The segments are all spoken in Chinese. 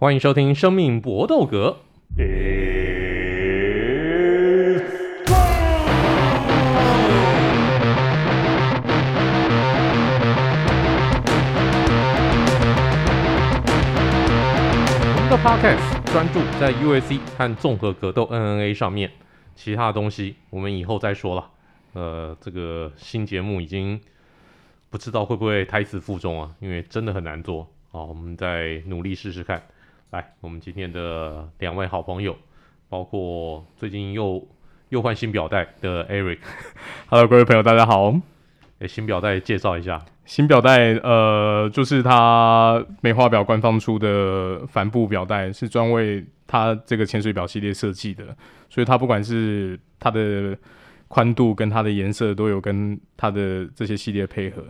欢迎收听《生命搏斗格》。我们的 Podcast 专注在 UFC 和综合格斗 MMA 上面，其他的东西我们以后再说了。呃，这个新节目已经不知道会不会胎死腹中啊，因为真的很难做。好，我们再努力试试看。来，我们今天的两位好朋友，包括最近又又换新表带的 Eric。Hello，各位朋友，大家好。诶，新表带介绍一下。新表带，呃，就是它梅花表官方出的帆布表带，是专为它这个潜水表系列设计的，所以它不管是它的宽度跟它的颜色，都有跟它的这些系列配合。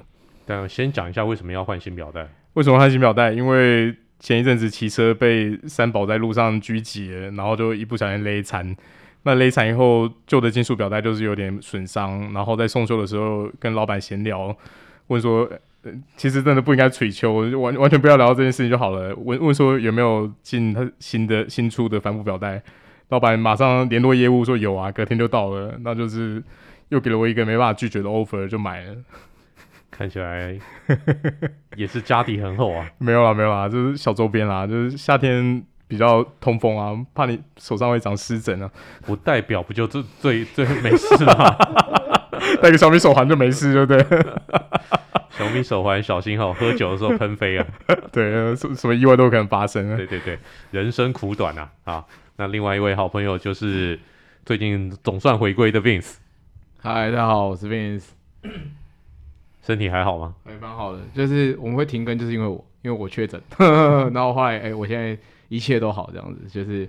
但先讲一下为什么要换新表带？为什么换新表带？因为前一阵子骑车被三宝在路上狙击，然后就一不小心勒残。那勒残以后，旧的金属表带就是有点损伤。然后在送修的时候，跟老板闲聊，问说、呃，其实真的不应该捶秋，完 完全不要聊到这件事情就好了。问问说有没有进他新的新出的帆布表带？老板马上联络业务说有啊，隔天就到了。那就是又给了我一个没办法拒绝的 offer，就买了。看起来也是家底很厚啊。没有啦，没有啦，就是小周边啦，就是夏天比较通风啊，怕你手上会长湿疹啊。不代表不就最最最没事吗？戴个小米手环就没事，对不对？小米手环小心哈，喝酒的时候喷飞啊。对，什什么意外都可能发生。对对对，人生苦短啊。啊，那另外一位好朋友就是最近总算回归的 Vince。嗨，大家好，我是 Vince。身体还好吗？还蛮好的，就是我们会停更，就是因为我因为我确诊，然后后来哎、欸，我现在一切都好，这样子，就是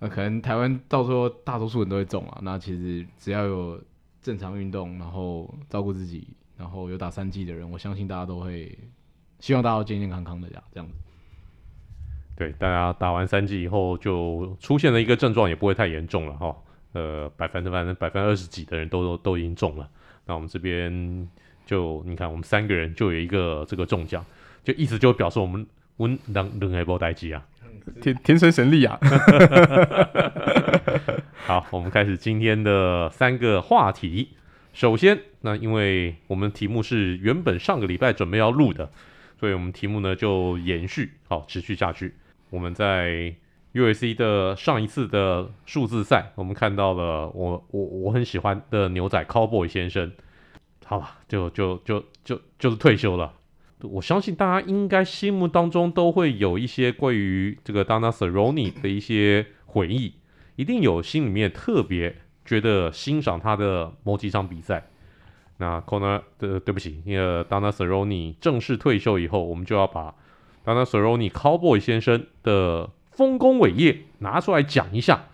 呃，可能台湾到时候大多数人都会中啊。那其实只要有正常运动，然后照顾自己，然后有打三剂的人，我相信大家都会希望大家都健健康康的这样这样子。对，大家打完三剂以后就出现了一个症状，也不会太严重了哈。呃，百分之反正百分之二十几的人都都都已经中了。那我们这边。就你看，我们三个人就有一个这个中奖，就意思就表示我们温能能还不待机啊，天天生神力啊！好，我们开始今天的三个话题。首先，那因为我们题目是原本上个礼拜准备要录的，所以我们题目呢就延续，好，持续下去。我们在 UAC 的上一次的数字赛，我们看到了我我我很喜欢的牛仔 Cowboy 先生。好了，就就就就就是退休了。我相信大家应该心目当中都会有一些关于这个 Donna Cerrone 的一些回忆，一定有心里面特别觉得欣赏他的某几场比赛。那 Conor 的对不起，因为 Donna Cerrone 正式退休以后，我们就要把 Donna Cerrone Cowboy 先生的丰功伟业拿出来讲一下。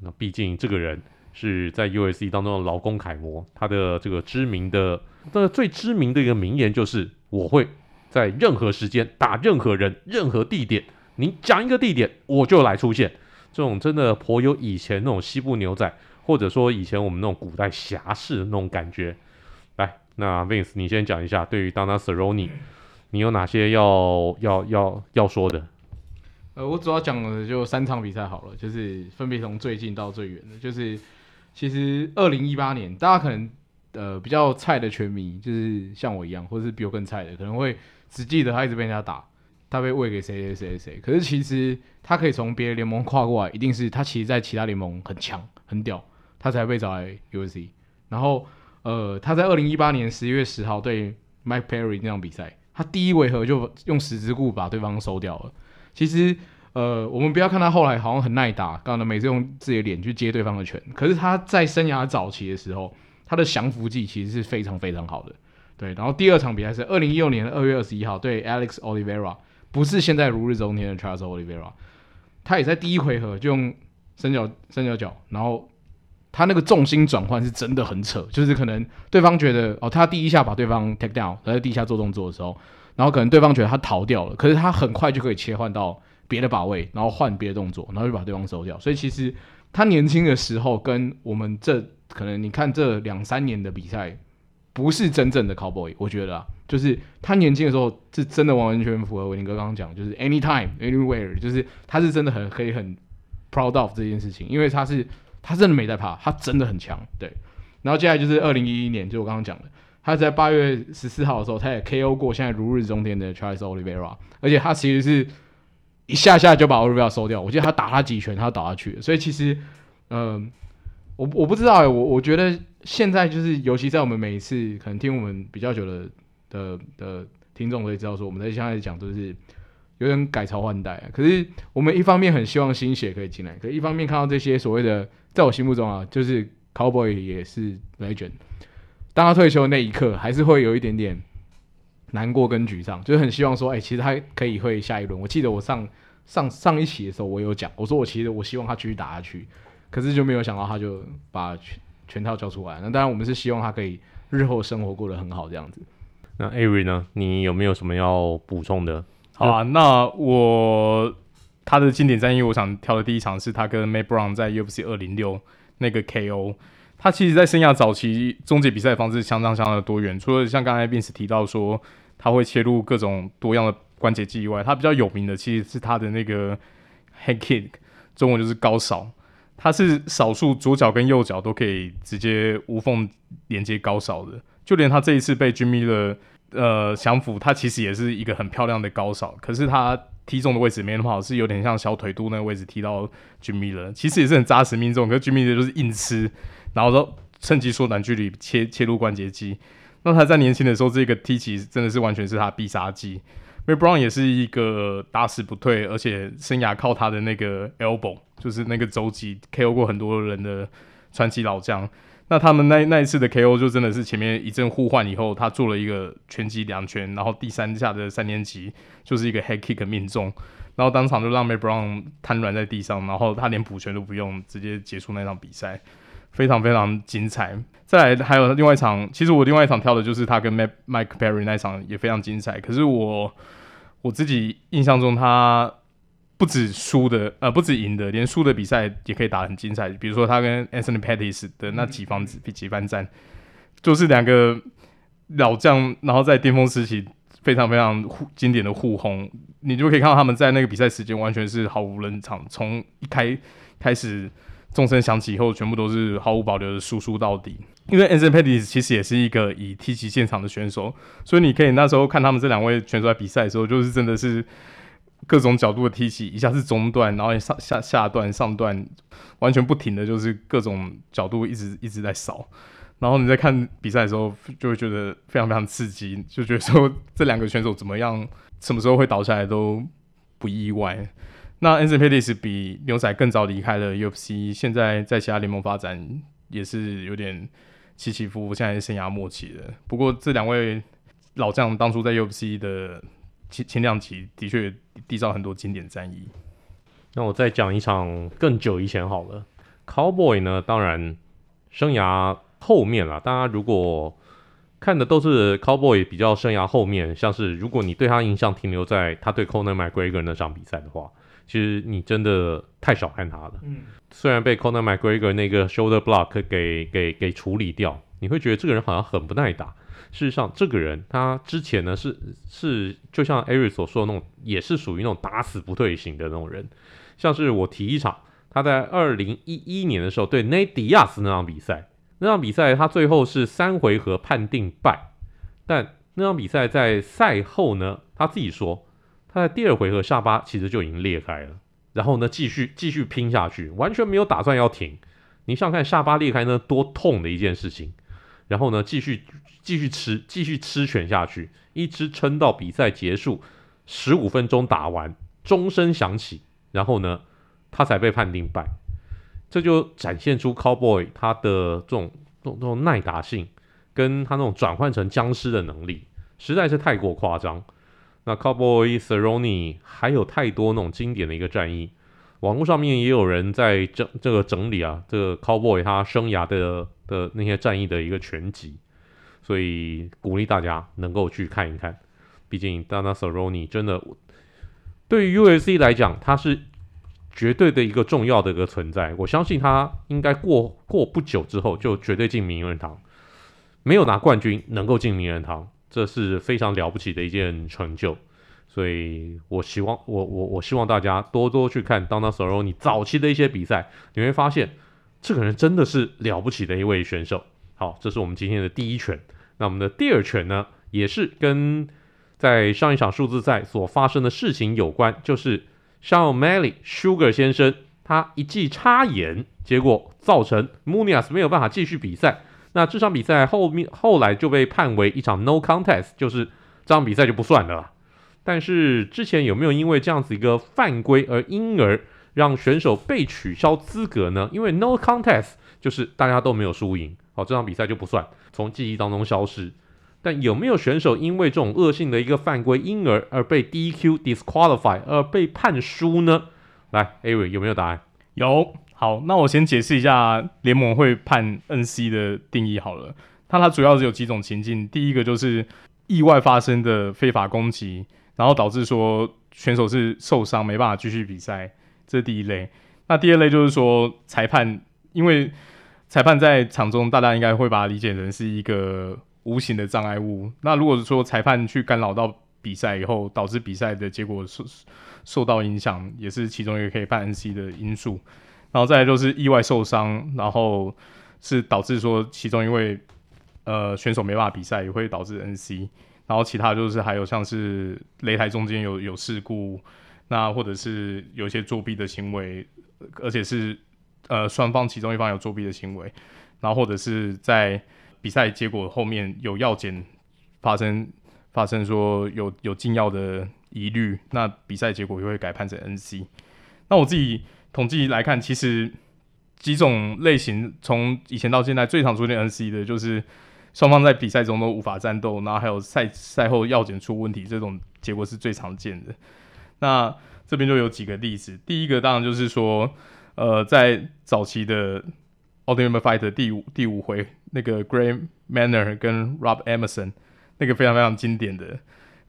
那毕竟这个人。是在 U.S.C. 当中的劳工楷模，他的这个知名的、这个最知名的一个名言就是：“我会在任何时间打任何人、任何地点，你讲一个地点，我就来出现。”这种真的颇有以前那种西部牛仔，或者说以前我们那种古代侠士的那种感觉。来，那 Vince，你先讲一下，对于 Donald Cerrone，你有哪些要要要要说的？呃，我主要讲的就三场比赛好了，就是分别从最近到最远的，就是。其实二零一八年，大家可能呃比较菜的拳迷，就是像我一样，或者是比我更菜的，可能会只记得他一直被人家打，他被喂给谁谁谁谁。可是其实他可以从别的联盟跨过来，一定是他其实在其他联盟很强很屌，他才被找来 UFC。然后呃他在二零一八年十一月十号对 Mike Perry 那场比赛，他第一回合就用十字固把对方收掉了。其实。呃，我们不要看他后来好像很耐打，刚刚每次用自己的脸去接对方的拳。可是他在生涯早期的时候，他的降服技其实是非常非常好的。对，然后第二场比赛是二零一六年的二月二十一号对 Alex Oliveira，不是现在如日中天的 Charles Oliveira，他也在第一回合就用三角三角脚，然后他那个重心转换是真的很扯，就是可能对方觉得哦，他第一下把对方 take down，他在地下做动作的时候，然后可能对方觉得他逃掉了，可是他很快就可以切换到。别的把位，然后换别的动作，然后就把对方收掉。所以其实他年轻的时候，跟我们这可能你看这两三年的比赛，不是真正的 Cowboy。我觉得啊，就是他年轻的时候是真的完完全全符合伟霆哥刚刚讲，就是 anytime anywhere，就是他是真的很可以很 proud of 这件事情，因为他是他真的没在怕，他真的很强，对。然后接下来就是二零一一年，就我刚刚讲的，他在八月十四号的时候，他也 KO 过现在如日中天的 Charles Oliveira，而且他其实是一下下就把 Oliveira 收掉，我记得他打他几拳，他倒下去，所以其实，嗯、我我不知道，我我觉得现在就是，尤其在我们每一次可能听我们比较久的。的的听众可以知道说，我们在现在讲都是有点改朝换代啊。可是我们一方面很希望新血可以进来，可一方面看到这些所谓的，在我心目中啊，就是 Cowboy 也是 Legend。当他退休的那一刻，还是会有一点点难过跟沮丧，就是很希望说，哎、欸，其实他可以会下一轮。我记得我上上上一期的时候，我有讲，我说我其实我希望他继续打下去，可是就没有想到他就把全全套交出来。那当然，我们是希望他可以日后生活过得很好这样子。那 Ari 呢？你有没有什么要补充的？好啊，那我他的经典战役，我想挑的第一场是他跟 Matt Brown 在 UFC 二零六那个 KO。他其实，在生涯早期终结比赛的方式相当相当的多元，除了像刚才 Vince 提到说他会切入各种多样的关节技以外，他比较有名的其实是他的那个 Head Kick，中文就是高扫。他是少数左脚跟右脚都可以直接无缝连接高扫的。就连他这一次被 Jim Miller 呃降服，他其实也是一个很漂亮的高扫，可是他踢中的位置没那么好，是有点像小腿肚那个位置踢到 Jim Miller，其实也是很扎实命中，可是 Jim Miller 就是硬吃，然后都趁机缩短距离切切入关节肌。那他在年轻的时候，这个踢起真的是完全是他必杀技。May Brown 也是一个打死不退，而且生涯靠他的那个 elbow，就是那个肘击 KO 过很多人的传奇老将。那他们那那一次的 KO 就真的是前面一阵互换以后，他做了一个拳击两拳，然后第三下的三连击就是一个 head kick 命中，然后当场就让 May Brown 瘫软在地上，然后他连补拳都不用，直接结束那场比赛，非常非常精彩。再来还有另外一场，其实我另外一场跳的就是他跟 Mike Perry 那一场也非常精彩，可是我我自己印象中他。不止输的，呃，不止赢的，连输的比赛也可以打得很精彩。比如说他跟 Anthony Pettis 的那几番子几番战，就是两个老将，然后在巅峰时期非常非常互经典的互轰，你就可以看到他们在那个比赛时间完全是毫无冷场，从一开开始钟声响起以后，全部都是毫无保留的输出到底。因为 Anthony Pettis 其实也是一个以踢击现场的选手，所以你可以那时候看他们这两位选手在比赛的时候，就是真的是。各种角度的踢起，一下是中段，然后上下下段、上段，完全不停的就是各种角度一直一直在扫。然后你在看比赛的时候，就会觉得非常非常刺激，就觉得说这两个选手怎么样，什么时候会倒下来都不意外。那 Anthony Pettis 比牛仔更早离开了 UFC，现在在其他联盟发展也是有点起起伏伏，现在生涯末期了。不过这两位老将当初在 UFC 的。前前两期的确缔造很多经典战役。那我再讲一场更久以前好了。Cowboy 呢，当然生涯后面啦。大家如果看的都是 Cowboy 比较生涯后面，像是如果你对他印象停留在他对 Conor McGregor 那场比赛的话，其实你真的太小看他了。嗯。虽然被 Conor McGregor 那个 shoulder block 给给给处理掉，你会觉得这个人好像很不耐打。事实上，这个人他之前呢是是就像 Eric 所说的那种，也是属于那种打死不退型的那种人。像是我提一场，他在二零一一年的时候对内迪亚斯那场比赛，那场比赛他最后是三回合判定败，但那场比赛在赛后呢，他自己说他在第二回合下巴其实就已经裂开了，然后呢继续继续拼下去，完全没有打算要停。你想想看下巴裂开那多痛的一件事情，然后呢继续。继续吃，继续吃拳下去，一直撑到比赛结束，十五分钟打完，钟声响起，然后呢，他才被判定败。这就展现出 Cowboy 他的这种这种这种耐打性，跟他那种转换成僵尸的能力，实在是太过夸张。那 Cowboy Cerrone 还有太多那种经典的一个战役，网络上面也有人在整这个整理啊，这个 Cowboy 他生涯的的那些战役的一个全集。所以鼓励大家能够去看一看，毕竟 Donald Cerrone 真的对于 UFC 来讲，他是绝对的一个重要的一个存在。我相信他应该过过不久之后就绝对进名人堂。没有拿冠军能够进名人堂，这是非常了不起的一件成就。所以我希望我我我希望大家多多去看 Donald Cerrone 早期的一些比赛，你会发现这个人真的是了不起的一位选手。好，这是我们今天的第一拳。那我们的第二拳呢，也是跟在上一场数字赛所发生的事情有关，就是 Sean O'Malley Sugar 先生他一记插眼，结果造成 Munias 没有办法继续比赛。那这场比赛后面后来就被判为一场 No Contest，就是这场比赛就不算了。但是之前有没有因为这样子一个犯规而因而让选手被取消资格呢？因为 no contest 就是大家都没有输赢，好，这场比赛就不算，从记忆当中消失。但有没有选手因为这种恶性的一个犯规，因而而被 DQ disqualify 而被判输呢？来，Avery 有没有答案？有。好，那我先解释一下联盟会判 NC 的定义好了。它它主要是有几种情境，第一个就是意外发生的非法攻击。然后导致说选手是受伤没办法继续比赛，这是第一类。那第二类就是说裁判，因为裁判在场中，大家应该会把它理解成是一个无形的障碍物。那如果说裁判去干扰到比赛以后，导致比赛的结果受受到影响，也是其中一个可以判 NC 的因素。然后再就是意外受伤，然后是导致说其中一位呃选手没办法比赛，也会导致 NC。然后其他就是还有像是擂台中间有有事故，那或者是有一些作弊的行为，而且是呃双方其中一方有作弊的行为，然后或者是在比赛结果后面有药检发生发生说有有禁药的疑虑，那比赛结果就会改判成 NC。那我自己统计来看，其实几种类型从以前到现在最常出现 NC 的就是。双方在比赛中都无法战斗，然后还有赛赛后药检出问题，这种结果是最常见的。那这边就有几个例子，第一个当然就是说，呃，在早期的 Ultimate Fight 第五第五回，那个 Gray Manor 跟 Rob Emerson 那个非常非常经典的，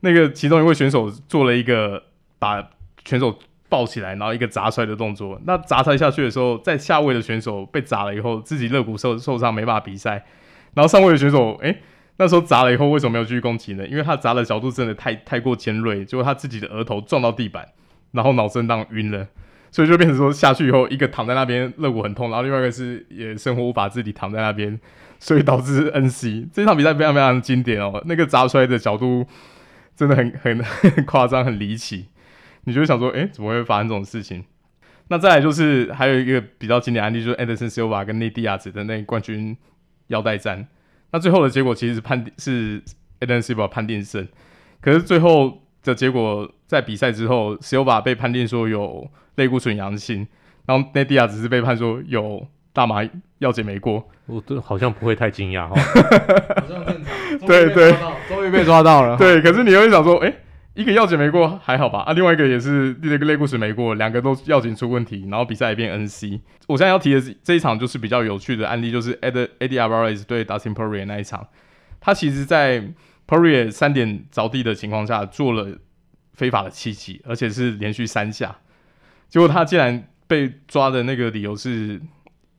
那个其中一位选手做了一个把选手抱起来，然后一个砸摔的动作。那砸摔下去的时候，在下位的选手被砸了以后，自己肋骨受受伤，没办法比赛。然后上位的选手，哎，那时候砸了以后，为什么没有继续攻击呢？因为他砸的角度真的太太过尖锐，结果他自己的额头撞到地板，然后脑震荡晕了，所以就变成说下去以后，一个躺在那边肋骨很痛，然后另外一个是也生活无法自理躺在那边，所以导致 NC。这场比赛非常非常经典哦，那个砸出来的角度真的很很 夸张，很离奇，你就会想说，哎，怎么会发生这种事情？那再来就是还有一个比较经典案例，就是 Anderson Silva 跟内蒂亚子的那冠军。腰带战，那最后的结果其实是判定是 Anderson Silva 判定胜，可是最后的结果在比赛之后，Silva 被判定说有类固醇阳性，然后内蒂亚只是被判说有大麻药检没过，我这好像不会太惊讶哈，好像正常，对对，终于被抓到了，对，可是你会想说，哎、欸。一个药检没过还好吧，啊，另外一个也是那个类固醇没过，两个都药检出问题，然后比赛也变 NC。我现在要提的这一场就是比较有趣的案例，就是 Eddie Alvarez 对 Dustin Poirier 那一场，他其实在 Poirier 三点着地的情况下做了非法的七级，而且是连续三下，结果他竟然被抓的那个理由是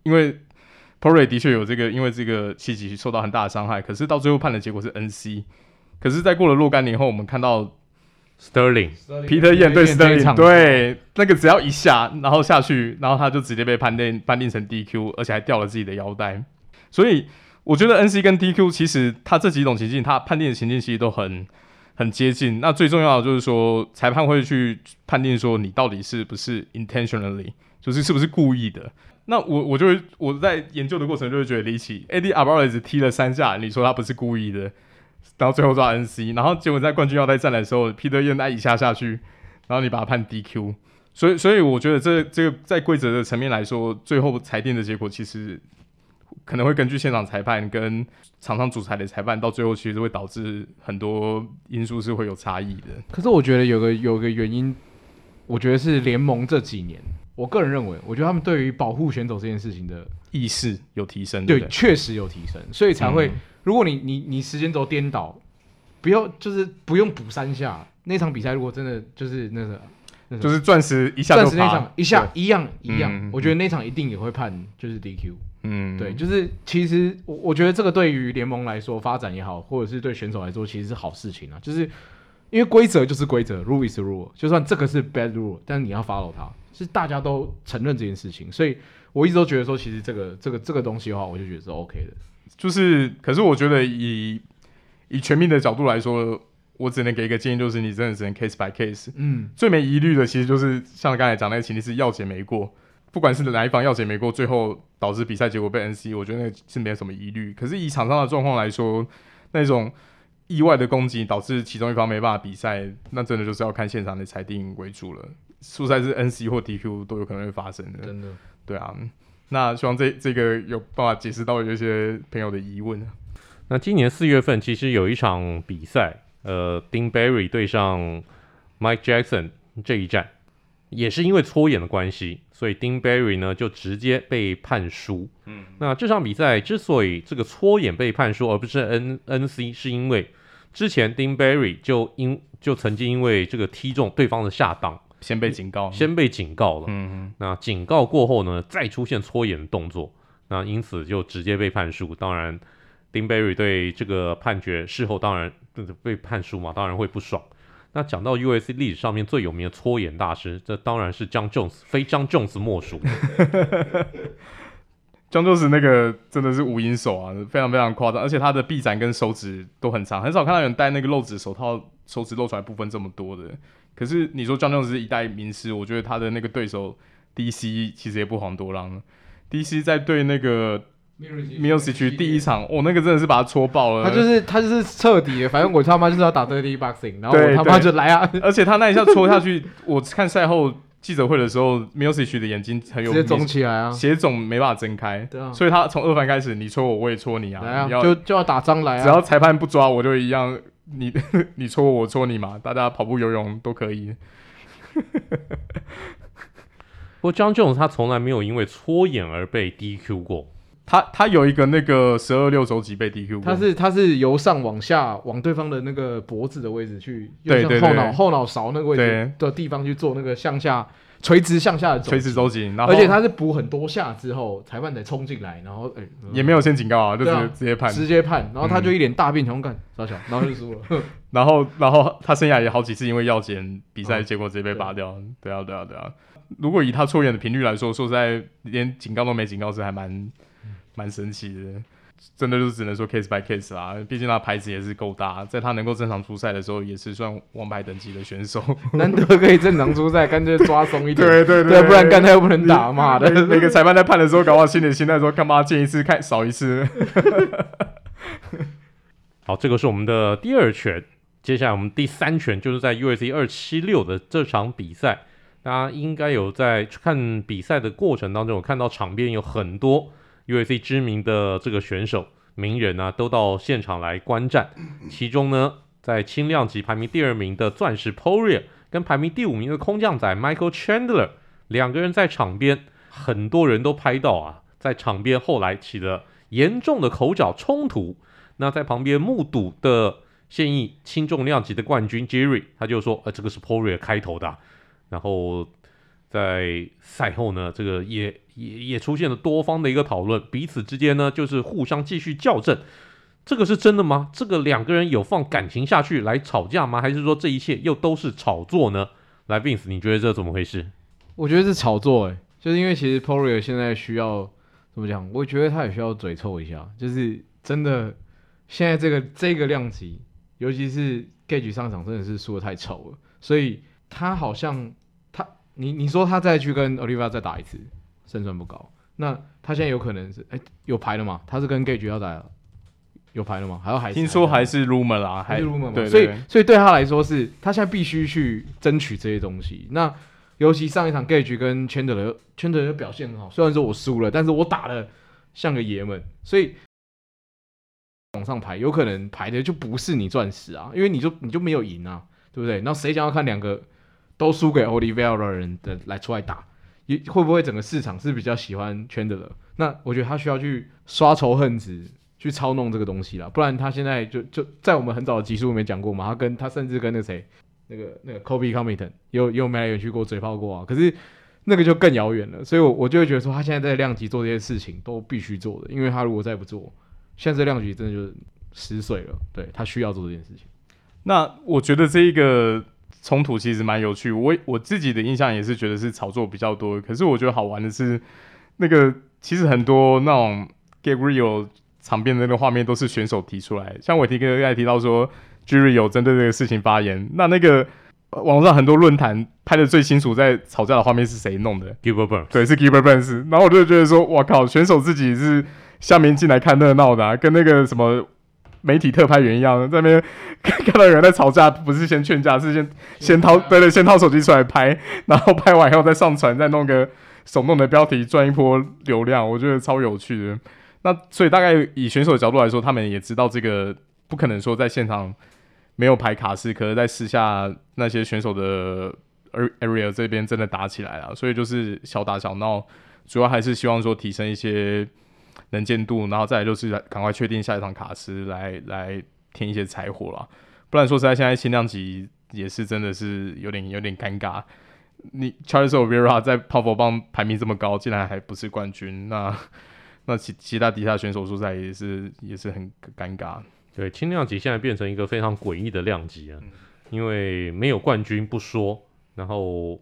因为 Poirier 的确有这个因为这个七击受到很大的伤害，可是到最后判的结果是 NC。可是，在过了若干年后，我们看到。Sterling，皮特燕对 Sterling，对那个只要一下，然后下去，然后他就直接被判定判定成 DQ，而且还掉了自己的腰带。所以我觉得 NC 跟 DQ 其实他这几种情境，他判定的情境其实都很很接近。那最重要的就是说，裁判会去判定说你到底是不是 intentionally，就是是不是故意的。那我我就会我在研究的过程就会觉得离奇，Eddie Alvarez 踢了三下，你说他不是故意的？然后最后抓 NC，然后结果在冠军腰带战的时候，皮特燕那一下下去，然后你把他判 DQ，所以所以我觉得这这个在规则的层面来说，最后裁定的结果其实可能会根据现场裁判跟场上主裁的裁判，到最后其实会导致很多因素是会有差异的。可是我觉得有个有个原因，我觉得是联盟这几年，我个人认为，我觉得他们对于保护选手这件事情的意识有提升，对，对，确实有提升，所以才会。嗯如果你你你时间轴颠倒，不要就是不用补三下。那场比赛如果真的就是那个，那就是钻石一下，钻石那场一下一样一样，嗯、我觉得那场一定也会判就是 DQ。嗯，对，就是其实我我觉得这个对于联盟来说发展也好，或者是对选手来说，其实是好事情啊。就是因为规则就是规则，rule is rule，就算这个是 bad rule，但是你要 follow 它，是大家都承认这件事情。所以我一直都觉得说，其实这个这个这个东西的话，我就觉得是 OK 的。就是，可是我觉得以以全民的角度来说，我只能给一个建议，就是你真的只能 case by case。嗯，最没疑虑的其实就是像刚才讲那个情况是药检没过。不管是哪一方药检没过，最后导致比赛结果被 NC，我觉得那是没有什么疑虑。可是以场上的状况来说，那种意外的攻击导致其中一方没办法比赛，那真的就是要看现场的裁定为主了。输赛是 NC 或 DQ 都有可能会发生的。真的，对啊。那希望这这个有办法解释到有些朋友的疑问。那今年四月份其实有一场比赛，呃，Dean Barry 对上 Mike Jackson 这一战。也是因为搓眼的关系，所以 Dean Barry 呢就直接被判输。嗯，那这场比赛之所以这个搓眼被判输，而不是 N N C，是因为之前 Dean Barry 就因就曾经因为这个踢中对方的下档，先被警告，先被警告了。嗯哼，那警告过后呢，再出现搓眼的动作，那因此就直接被判输。当然，Dean Barry 对这个判决事后当然被判输嘛，当然会不爽。那讲到 USC 历史上面最有名的搓眼大师，这当然是 Jon Jones，非 Jon Jones 莫属。Jon Jones 那个真的是无影手啊，非常非常夸张，而且他的臂展跟手指都很长，很少看到有人戴那个露指手套，手指露出来部分这么多的。可是你说 Jon Jones 是一代名师，我觉得他的那个对手 DC 其实也不遑多让。DC 在对那个。Miocic 第一场，我、哦、那个真的是把他戳爆了。他就是他就是彻底的，反正我他妈就是要打 dirty boxing，然后我他妈就来啊！而且他那一下戳下去，我看赛后记者会的时候，Miocic 的眼睛很有直接肿起来啊，血肿没办法睁开。对啊，所以他从二番开始，你戳我，我也戳你啊，来啊，要就就要打张来啊！只要裁判不抓，我就一样，你 你戳我，我戳你嘛，大家跑步、游泳都可以。不过 John Jones 他从来没有因为搓眼而被 DQ 过。他他有一个那个十二六肘击被 DQ，他是他是由上往下往对方的那个脖子的位置去，对对对，后脑后脑勺那个位置的地方去做那个向下垂直向下的垂直肘击，而且他是补很多下之后，裁判才冲进来，然后哎、欸、也没有先警告啊，就直接直接判。直接判，然后他就一脸大病，想干小小，然后就输了，然后然后他生涯也好几次因为药检比赛结果直接被拔掉，对啊对啊对啊，如果以他错眼的频率来说，说实在连警告都没警告是还蛮。蛮神奇的，真的就只能说 case by case 啦。毕竟他牌子也是够大，在他能够正常出赛的时候，也是算王牌等级的选手。难得可以正常出赛，干脆抓松一点。对对对，对，不然干他又不能打嘛的。每个裁判在判的时候，搞不好心里心态说，干嘛见一次看少一次。好，这个是我们的第二拳。接下来我们第三拳就是在 UFC 二七六的这场比赛。大家应该有在看比赛的过程当中，有看到场边有很多 UFC 知名的这个选手、名人啊，都到现场来观战。其中呢，在轻量级排名第二名的钻石 Poria 跟排名第五名的空降仔 Michael Chandler 两个人在场边，很多人都拍到啊，在场边后来起了严重的口角冲突。那在旁边目睹的现役轻重量级的冠军 Jerry，他就说：“呃，这个是 Poria 开头的。”然后在赛后呢，这个也也也出现了多方的一个讨论，彼此之间呢就是互相继续校正，这个是真的吗？这个两个人有放感情下去来吵架吗？还是说这一切又都是炒作呢？来，Vince，你觉得这怎么回事？我觉得是炒作，诶，就是因为其实 Poria 现在需要怎么讲？我觉得他也需要嘴臭一下，就是真的现在这个这个量级，尤其是 Gage 上场真的是输的太丑了，所以他好像。你你说他再去跟 Oliveira 再打一次，胜算不高。那他现在有可能是哎、欸、有牌了吗？他是跟 Gaethje 要打，有牌了吗？还要还听说还是 rumor 啦，还是 rumor 所以所以对他来说是，他现在必须去争取这些东西。那尤其上一场 Gaethje 跟 Chandler，Chandler 的表现很好。虽然说我输了，但是我打的像个爷们。所以往上排，有可能排的就不是你钻石啊，因为你就你就没有赢啊，对不对？那谁想要看两个？都输给 Oliver 的人的来出来打，也会不会整个市场是比较喜欢圈的了那我觉得他需要去刷仇恨值，去操弄这个东西了，不然他现在就就在我们很早的集数里面讲过嘛，他跟他甚至跟那个谁，那个那个 Colby Covington 有有没来眼去过嘴炮过啊。可是那个就更遥远了。所以我，我就会觉得说，他现在在量级做这些事情都必须做的，因为他如果再不做，现在量级真的就是十岁了。对，他需要做这件事情。那我觉得这一个冲突其实蛮有趣，我我自己的印象也是觉得是炒作比较多。可是我觉得好玩的是，那个其实很多那种 get real 场边的那个画面都是选手提出来，像我提哥刚才提到说，G 有针对这个事情发言，那那个。网上很多论坛拍的最清楚，在吵架的画面是谁弄的？Gilbert Burns，对，是 Gilbert Burns。然后我就觉得说，哇靠，选手自己是下面进来看热闹的，啊，跟那个什么媒体特派员一样，在那边看到有人在吵架，不是先劝架，是先先掏，对对，先掏手机出来拍，然后拍完以后再上传，再弄个手动的标题赚一波流量，我觉得超有趣的。那所以大概以选手的角度来说，他们也知道这个不可能说在现场。没有排卡式，可是在私下那些选手的 area 这边真的打起来了，所以就是小打小闹，主要还是希望说提升一些能见度，然后再来就是赶快确定下一场卡斯来来添一些柴火了，不然说实在，现在轻量级也是真的是有点有点尴尬。你 Charles Oliveira 在泡泡棒排名这么高，竟然还不是冠军，那 那其其他底下选手说实在也是也是很尴尬。对，轻量级现在变成一个非常诡异的量级啊，因为没有冠军不说，然后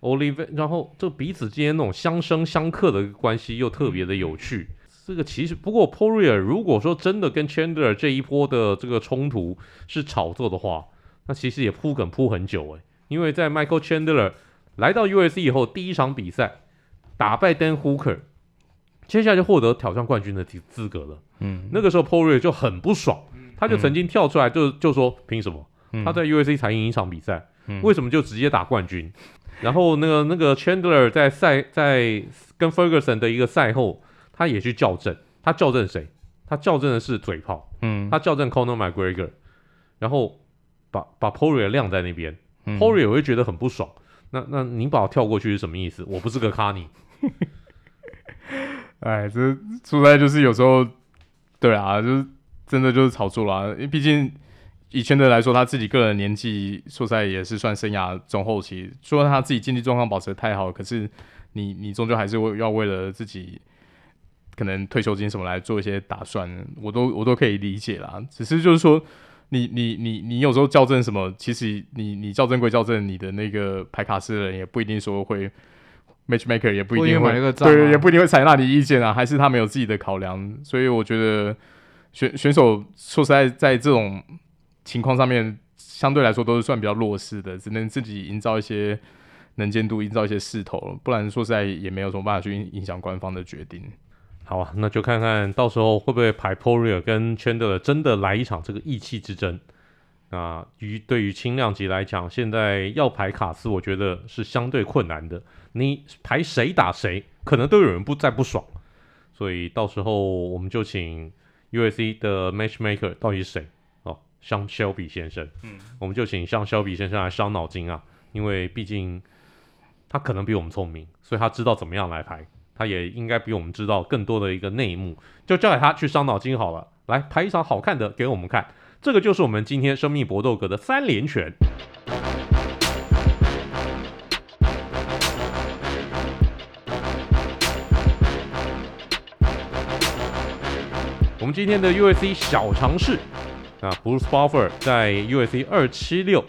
Olive，然后这彼此之间那种相生相克的关系又特别的有趣。这个其实不过 Poirier 如果说真的跟 Chandler 这一波的这个冲突是炒作的话，那其实也铺梗铺很久诶，因为在 Michael Chandler 来到 UFC 以后，第一场比赛打败 Dan Hooker。接下来就获得挑战冠军的资资格了。嗯，那个时候 Poirier 就很不爽，他就曾经跳出来就就说：“凭什么？他在 UFC 才赢一场比赛，为什么就直接打冠军？”然后那个那个 Chandler 在赛在跟 Ferguson 的一个赛后，他也去校正，他校正谁？他校正的是嘴炮。嗯，他校正 Conor McGregor，然后把把 Poirier 晾在那边。Poirier 会觉得很不爽。那那你把我跳过去是什么意思？我不是个 Carney。哎，这出来就是有时候，对啊，就是真的就是炒作啦。因为毕竟以圈的来说，他自己个人年纪，说实在也是算生涯中后期。说他自己经济状况保持的太好，可是你你终究还是为要为了自己可能退休金什么来做一些打算，我都我都可以理解啦。只是就是说，你你你你有时候校正什么，其实你你校正归校正，你的那个排卡斯的人也不一定说会。Matchmaker 也不一定会，啊、对，也不一定会采纳你意见啊，还是他们有自己的考量。所以我觉得选选手说实在，在这种情况上面，相对来说都是算比较弱势的，只能自己营造一些能见度，营造一些势头，不然说实在也没有什么办法去影响官方的决定。好啊，那就看看到时候会不会排 Poirier 跟 Chandler 真的来一场这个意气之争。啊，于对于轻量级来讲，现在要排卡斯，我觉得是相对困难的。你排谁打谁，可能都有人不再不爽。所以到时候我们就请 U.S.C 的 Matchmaker 到底是谁？哦，像 Shelby 先生，嗯，我们就请像 Shelby 先生来伤脑筋啊，因为毕竟他可能比我们聪明，所以他知道怎么样来排，他也应该比我们知道更多的一个内幕，就交给他去伤脑筋好了。来排一场好看的给我们看。这个就是我们今天生命搏斗格的三连拳。我们今天的 UFC 小尝试啊，Bruce Buffer 在 UFC 二七六，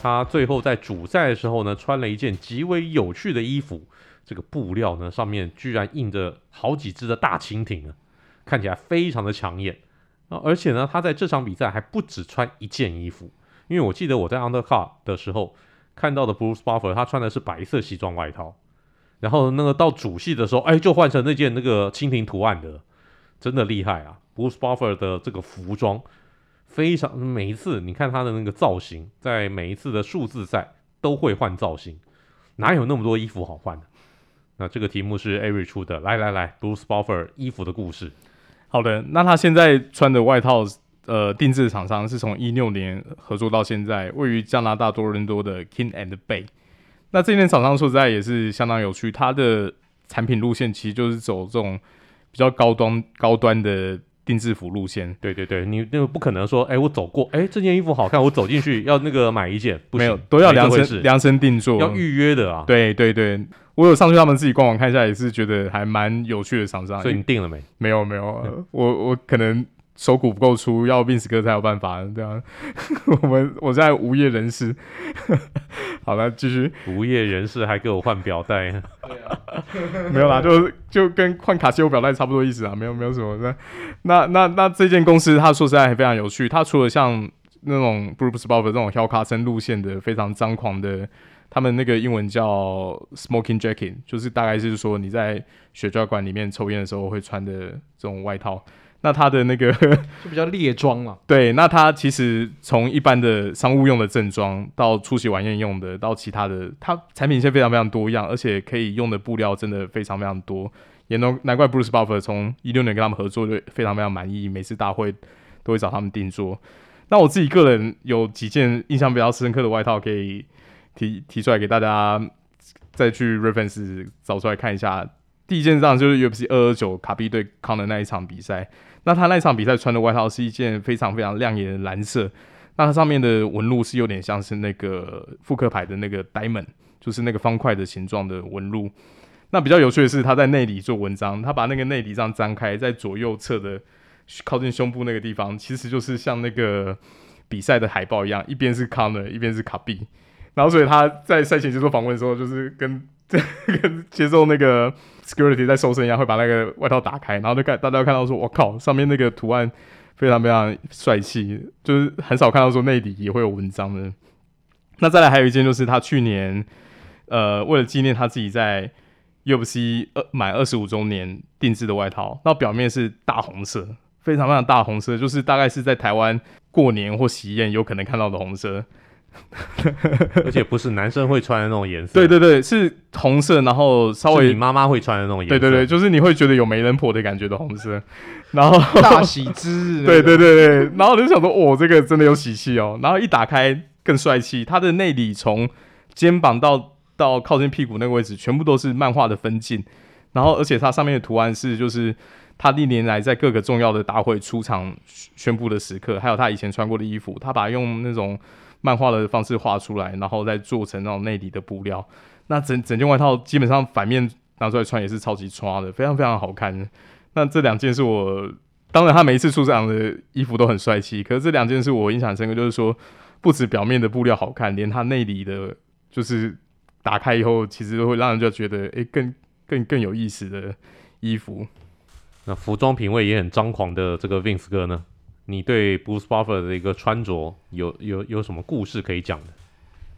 他最后在主赛的时候呢，穿了一件极为有趣的衣服，这个布料呢上面居然印着好几只的大蜻蜓啊，看起来非常的抢眼啊。而且呢，他在这场比赛还不止穿一件衣服，因为我记得我在 Undercar 的时候看到的 Bruce Buffer，他穿的是白色西装外套，然后那个到主戏的时候，哎，就换成那件那个蜻蜓图案的，真的厉害啊！Bruce Buffer 的这个服装非常，每一次你看他的那个造型，在每一次的数字赛都会换造型，哪有那么多衣服好换的？那这个题目是 Ari 出的，来来来，Bruce Buffer 衣服的故事。好的，那他现在穿的外套，呃，定制厂商是从一六年合作到现在，位于加拿大多伦多的 King and Bay。那这间厂商说实在也是相当有趣，它的产品路线其实就是走这种比较高端、高端的定制服路线。对对对，你那个不可能说，哎，我走过，哎，这件衣服好看，我走进去要那个买一件，不没有，都要量身量身定做，要预约的啊。对对对，我有上去他们自己官网看一下，也是觉得还蛮有趣的厂商。所以你定了没？没有没有，嗯、我我可能手骨不够粗，要 Vince 哥才有办法这样。我们我现在无业人士，好了，继续。无业人士还给我换表带？对啊，没有啦，就就跟换卡西欧表带差不多意思啊，没有没有什么。那那那那这间公司，他说实在还非常有趣。他除了像那种 Bruce Buffer 这种 Hellcat 路线的非常张狂的。他们那个英文叫 smoking jacket，就是大概是说你在雪茄馆里面抽烟的时候会穿的这种外套。那它的那个 就比较猎装嘛。对，那它其实从一般的商务用的正装到出席晚宴用的，到其他的，它产品线非常非常多样，而且可以用的布料真的非常非常多。也难难怪 Bruce Buffer 从一六年跟他们合作就非常非常满意，每次大会都会找他们定做。那我自己个人有几件印象比较深刻的外套可以。提提出来给大家再去 reference 找出来看一下。第一件上就是 UFC 二二九卡比对康的那一场比赛。那他那场比赛穿的外套是一件非常非常亮眼的蓝色。那它上面的纹路是有点像是那个复刻牌的那个 diamond，就是那个方块的形状的纹路。那比较有趣的是，他在内里做文章，他把那个内里这样张开，在左右侧的靠近胸部那个地方，其实就是像那个比赛的海报一样，一边是康的，一边是卡比。然后，所以他在赛前接受访问的时候，就是跟 跟接受那个 security 在搜身一样，会把那个外套打开，然后就看大家看到说：“我靠，上面那个图案非常非常帅气。”就是很少看到说内里也会有文章的。那再来还有一件，就是他去年呃为了纪念他自己在 UFC 二满二十五周年定制的外套，那表面是大红色，非常非常大红色，就是大概是在台湾过年或喜宴有可能看到的红色。而且不是男生会穿的那种颜色，对对对，是红色，然后稍微你妈妈会穿的那种颜色，对对对，就是你会觉得有媒人婆的感觉的红色，然后大喜之日，对对对对，然后就想说，哦，这个真的有喜气哦，然后一打开更帅气，它的内里从肩膀到到靠近屁股那个位置，全部都是漫画的分镜，然后而且它上面的图案是就是他历年来在各个重要的大会出场宣布的时刻，还有他以前穿过的衣服，他把用那种。漫画的方式画出来，然后再做成那种内里的布料。那整整件外套基本上反面拿出来穿也是超级穿的，非常非常好看。那这两件是我，当然他每一次出场的衣服都很帅气，可是这两件是我印象深刻，就是说不止表面的布料好看，连它内里的，就是打开以后，其实都会让人就觉得，诶、欸，更更更有意思的衣服。那服装品味也很张狂的这个 Vince 哥呢？你对 Bruce Buffer 的一个穿着有有有什么故事可以讲的？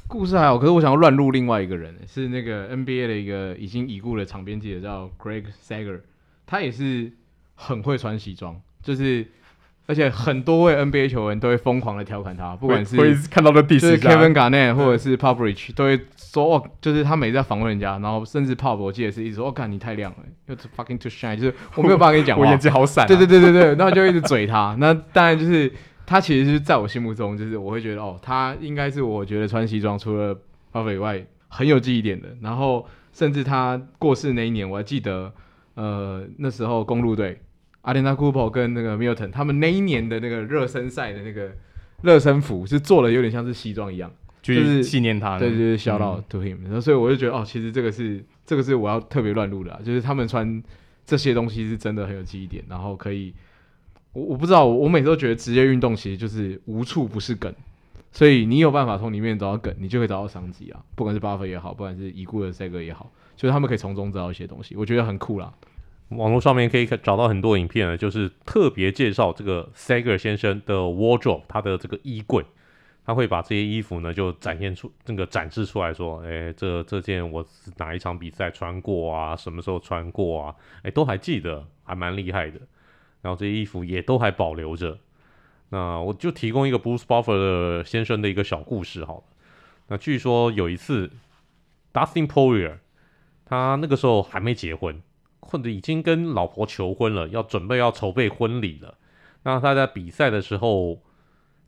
故事还好，可是我想要乱入另外一个人，是那个 NBA 的一个已经已故的场编记者叫 Greg Sager，他也是很会穿西装，就是。而且很多位 NBA 球员都会疯狂的调侃他，不管是会看到的第四，就是 Kevin Garnett 或者是 Popovich 都会说哦，就是他每次在访问人家，然后甚至 Pop 我记得是一直说，哦，干你太亮了，又 fucking too shine，就是我没有办法跟你讲话，我眼睛好闪、啊，对对对对对，然后 就一直嘴他。那当然就是他其实是在我心目中，就是我会觉得哦，他应该是我觉得穿西装除了 Pop 以外很有记忆点的。然后甚至他过世那一年，我还记得，呃，那时候公路队。阿德纳库珀跟那个 Milton，他们那一年的那个热身赛的那个 热身服是做的有点像是西装一样，就是纪念他，对，就是 shout out to him。然后所以我就觉得哦，其实这个是这个是我要特别乱入的，就是他们穿这些东西是真的很有记忆点，然后可以，我我不知道，我每次都觉得职业运动其实就是无处不是梗，所以你有办法从里面找到梗，你就可以找到商机啊，不管是巴菲也好，不管是已故的赛格也好，就是他们可以从中找到一些东西，我觉得很酷啦。网络上面可以找到很多影片呢，就是特别介绍这个 Sager 先生的 wardrobe，他的这个衣柜，他会把这些衣服呢就展现出那个展示出来说，哎，这这件我哪一场比赛穿过啊，什么时候穿过啊，哎，都还记得，还蛮厉害的。然后这些衣服也都还保留着。那我就提供一个 Bruce Buffer 先生的一个小故事好了。那据说有一次，Dustin Poirier 他那个时候还没结婚。或者已经跟老婆求婚了，要准备要筹备婚礼了。那他在比赛的时候，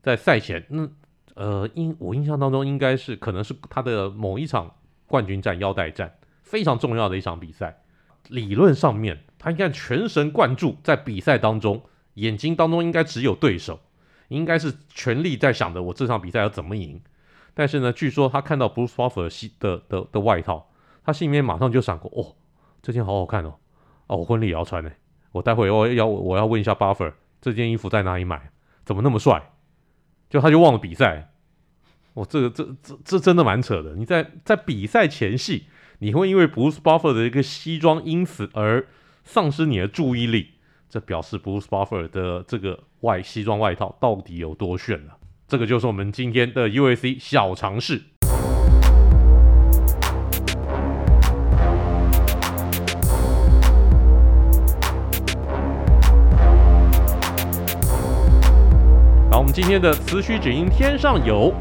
在赛前，那呃，印我印象当中应该是可能是他的某一场冠军战腰带战，非常重要的一场比赛。理论上面，他应该全神贯注在比赛当中，眼睛当中应该只有对手，应该是全力在想着我这场比赛要怎么赢。但是呢，据说他看到 Bruce Buffer 的的的外套。他心里面马上就闪过，哦，这件好好看哦，哦，我婚礼也要穿呢。我待会我要我要问一下 Buffer，这件衣服在哪里买？怎么那么帅？就他就忘了比赛。我、这个这这这真的蛮扯的。你在在比赛前夕，你会因为 Bruce Buffer 的一个西装因此而丧失你的注意力，这表示 Bruce Buffer 的这个外西装外套到底有多炫了。这个就是我们今天的 USC 小尝试。们今天的词曲只应天上有，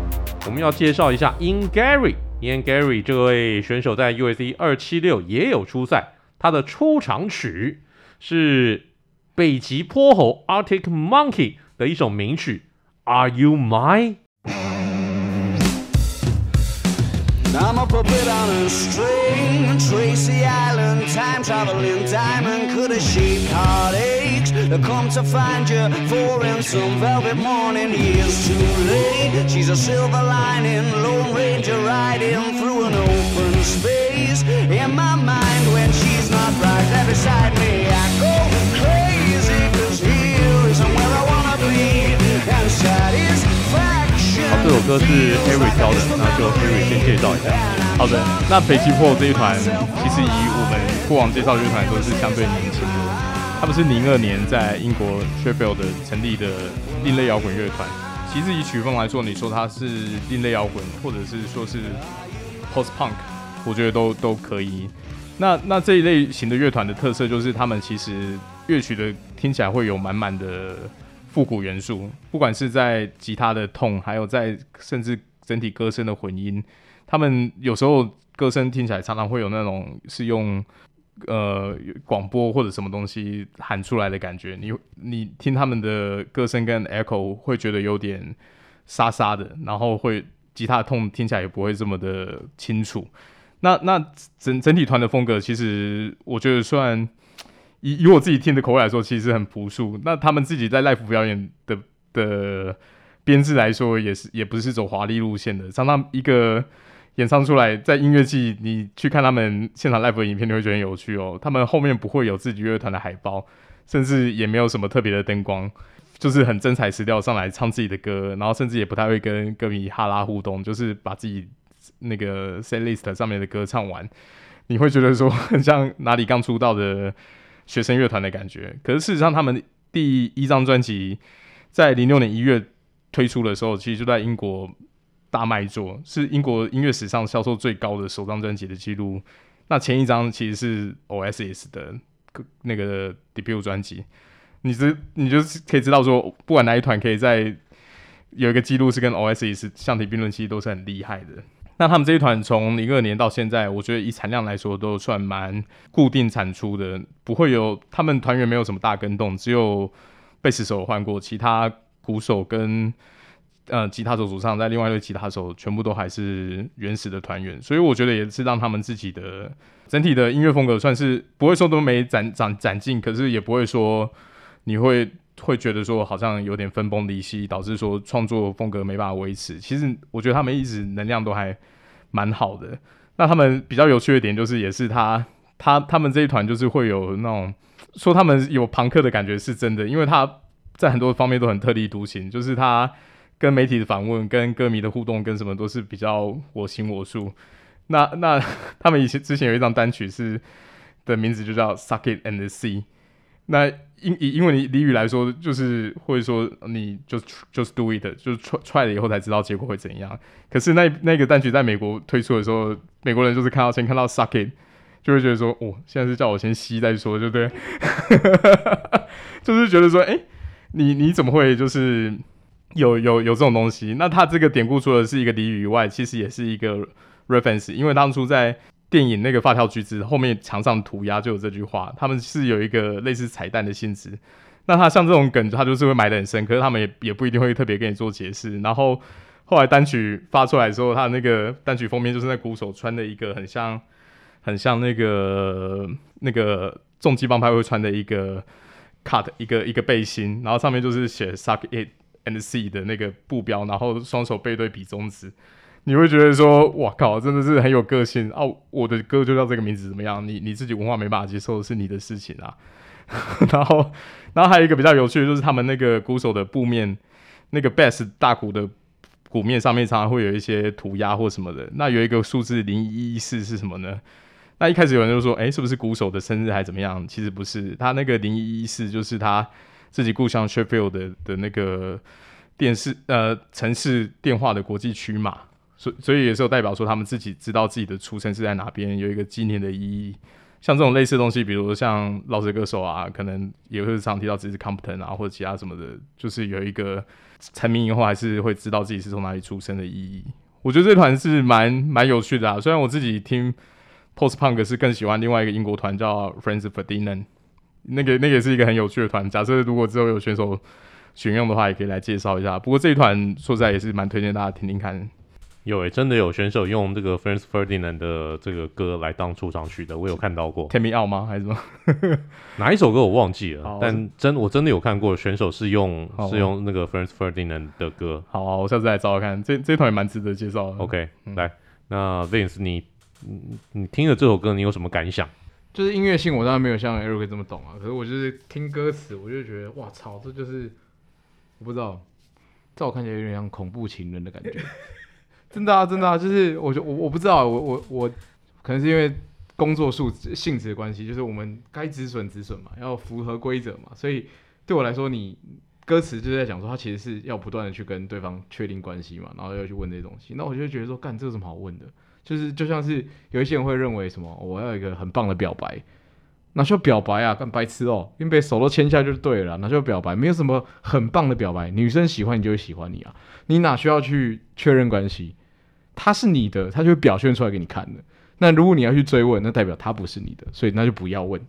我们要介绍一下 In Gary。In Gary 这位选手在 USC 二七六也有出赛，他的出场曲是北极泼猴 Arctic Monkey 的一首名曲。Are you mine? I'm a puppet on a string, Tracy Island, time traveling diamond, could have shaped heartaches. Come to find you for in some velvet morning, years too late. She's a silver lining, Lone Ranger riding through an open space. In my mind, when she's not right there beside me, I go crazy, cause here is somewhere I wanna be. 好，这首歌是 Harry 挑的，那就 Harry 先介绍一下。好的，那北极泼猴这一团，其实以我们过往介绍乐团都是相对年轻的。他们是零二年在英国 Sheffield 成立的另类摇滚乐团。其实以曲风来说，你说它是另类摇滚，或者是说是 Post Punk，我觉得都都可以。那那这一类型的乐团的特色就是，他们其实乐曲的听起来会有满满的。复古元素，不管是在吉他的痛，还有在甚至整体歌声的混音，他们有时候歌声听起来常常会有那种是用呃广播或者什么东西喊出来的感觉。你你听他们的歌声跟 echo 会觉得有点沙沙的，然后会吉他痛听起来也不会这么的清楚。那那整整体团的风格，其实我觉得算。以以我自己听的口味来说，其实很朴素。那他们自己在 live 表演的的编制来说，也是也不是走华丽路线的。常常一个演唱出来，在音乐季你去看他们现场 live 的影片，你会觉得很有趣哦。他们后面不会有自己乐团的海报，甚至也没有什么特别的灯光，就是很真材实料上来唱自己的歌，然后甚至也不太会跟歌迷哈拉互动，就是把自己那个 set list 上面的歌唱完，你会觉得说很像哪里刚出道的。学生乐团的感觉，可是事实上，他们第一张专辑在零六年一月推出的时候，其实就在英国大卖座，是英国音乐史上销售最高的首张专辑的记录。那前一张其实是 O S S 的那个 debut 专辑，你知你就是可以知道说，不管哪一团可以在有一个记录是跟 O S S 相提并论，其实都是很厉害的。那他们这一团从零二年到现在，我觉得以产量来说都算蛮固定产出的，不会有他们团员没有什么大更动，只有贝斯手换过，其他鼓手跟呃吉他手主唱在另外一位吉他手全部都还是原始的团员，所以我觉得也是让他们自己的整体的音乐风格算是不会说都没展展展进，可是也不会说你会。会觉得说好像有点分崩离析，导致说创作风格没办法维持。其实我觉得他们一直能量都还蛮好的。那他们比较有趣的点就是，也是他他他们这一团就是会有那种说他们有朋克的感觉是真的，因为他在很多方面都很特立独行，就是他跟媒体的访问、跟歌迷的互动、跟什么都是比较我行我素。那那他们以前之前有一张单曲是的名字就叫《Suck It and See》。那英以英文俚语来说，就是会说你就 just do it，就是 try 了以后才知道结果会怎样。可是那那个单曲在美国推出的时候，美国人就是看到先看到 suck it，就会觉得说，哦，现在是叫我先吸再说，对不对？就是觉得说，哎、你你怎么会就是有有有这种东西？那他这个典故除了是一个俚语以外，其实也是一个 reference，因为当初在。电影那个发条橘子后面墙上涂鸦就有这句话，他们是有一个类似彩蛋的性质。那他像这种梗，他就是会埋得很深，可是他们也也不一定会特别跟你做解释。然后后来单曲发出来之后，他那个单曲封面就是那鼓手穿的一个很像很像那个那个重机帮派会穿的一个 cut 一个一个背心，然后上面就是写 suck it and see 的那个布标，然后双手背对比中指。你会觉得说，哇靠，真的是很有个性哦、啊！我的歌就叫这个名字，怎么样？你你自己文化没办法接受是你的事情啊。然后，然后还有一个比较有趣的，就是他们那个鼓手的布面，那个 bass 大鼓的鼓面上面常常会有一些涂鸦或什么的。那有一个数字零一一四是什么呢？那一开始有人就说，哎，是不是鼓手的生日还怎么样？其实不是，他那个零一一四就是他自己故乡 Sheffield 的的那个电视呃城市电话的国际区码。所所以也是有代表说他们自己知道自己的出生是在哪边，有一个纪念的意义。像这种类似的东西，比如像饶舌歌手啊，可能也会常提到自己是 Compton 啊，或者其他什么的，就是有一个成名以后还是会知道自己是从哪里出生的意义。我觉得这团是蛮蛮有趣的啊。虽然我自己听 Post Punk 是更喜欢另外一个英国团叫 Franz Ferdinand，那个那个也是一个很有趣的团。假设如果之后有选手选用的话，也可以来介绍一下。不过这一团说实在也是蛮推荐大家听听看。有诶、欸，真的有选手用这个 Franz Ferdinand 的这个歌来当出场曲的，我有看到过。Take Me Out 吗？还是什么？哪一首歌我忘记了，但真我真的有看过选手是用是用那个 Franz Ferdinand 的歌。好，好，我下次来找找看。这这团也蛮值得介绍的。OK，、嗯、来，那 Vince，你你听了这首歌，你有什么感想？就是音乐性，我当然没有像 Eric 这么懂啊。可是我就是听歌词，我就觉得哇操，这就是我不知道，在我看起来有点像恐怖情人的感觉。真的啊，真的啊，就是我就我我不知道，我我我可能是因为工作数性质的关系，就是我们该止损止损嘛，要符合规则嘛，所以对我来说，你歌词就是在讲说，他其实是要不断的去跟对方确定关系嘛，然后要去问这些东西，那我就觉得说，干这有什么好问的？就是就像是有一些人会认为什么，我要一个很棒的表白，那需要表白啊？干白痴哦，因为手都牵下就对了，那需要表白？没有什么很棒的表白，女生喜欢你就会喜欢你啊，你哪需要去确认关系？他是你的，他就会表现出来给你看的。那如果你要去追问，那代表他不是你的，所以那就不要问。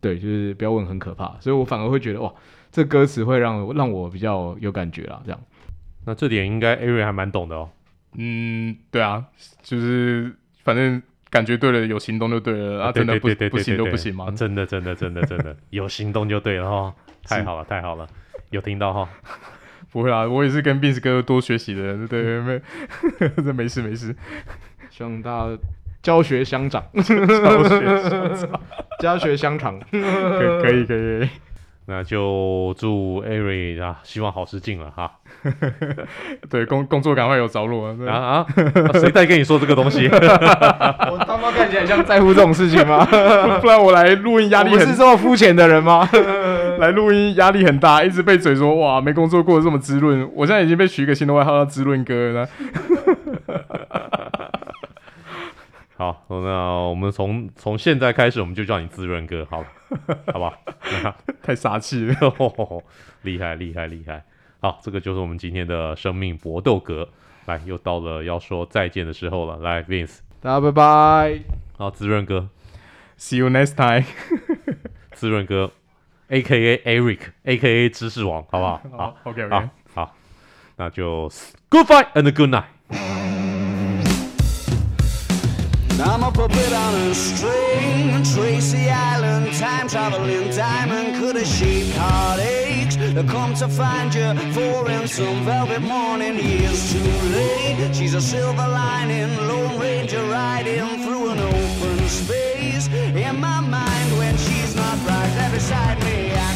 对，就是不要问，很可怕。所以我反而会觉得，哇，这歌词会让让我比较有感觉啦。这样，那这点应该 Ari 还蛮懂的哦。嗯，对啊，就是反正感觉对了，有行动就对了。啊，真的不不行就不行吗？真的，真的，真的，真的有行动就对了 哈。太好了，太好了，有听到哈。不会啊，我也是跟 Vince 哥多学习的人，对对对，这没事没事，希望大家教学相长，教学相长，教学相长，可以可以，那就祝 Ari 啊，希望好事近了哈。对，工工作赶快有着落啊啊！谁在跟你说这个东西？我他妈看起来像在乎这种事情吗？不然我来录音压力很，是这么肤浅的人吗？来录音压力很大，一直被嘴说哇，没工作过得这么滋润。我现在已经被取一个新的外号叫滋润哥了。好，那我们从从现在开始，我们就叫你滋润哥，好了，好不好？太傻气了，厉害厉害厉害！好，这个就是我们今天的生命搏斗格。来，又到了要说再见的时候了。来，Vince，大家拜拜。好，滋润哥，See you next time。滋润哥 A K A Eric, Aka 知识王，好不好？好，OK OK，好,好，那就 Goodbye and Good Night。I'm a puppet on a string, Tracy Island, time traveling diamond. Could have shaped heartaches. I come to find you for in some velvet morning. Years too late. She's a silver lining, Lone Ranger riding through an open space in my mind beside me.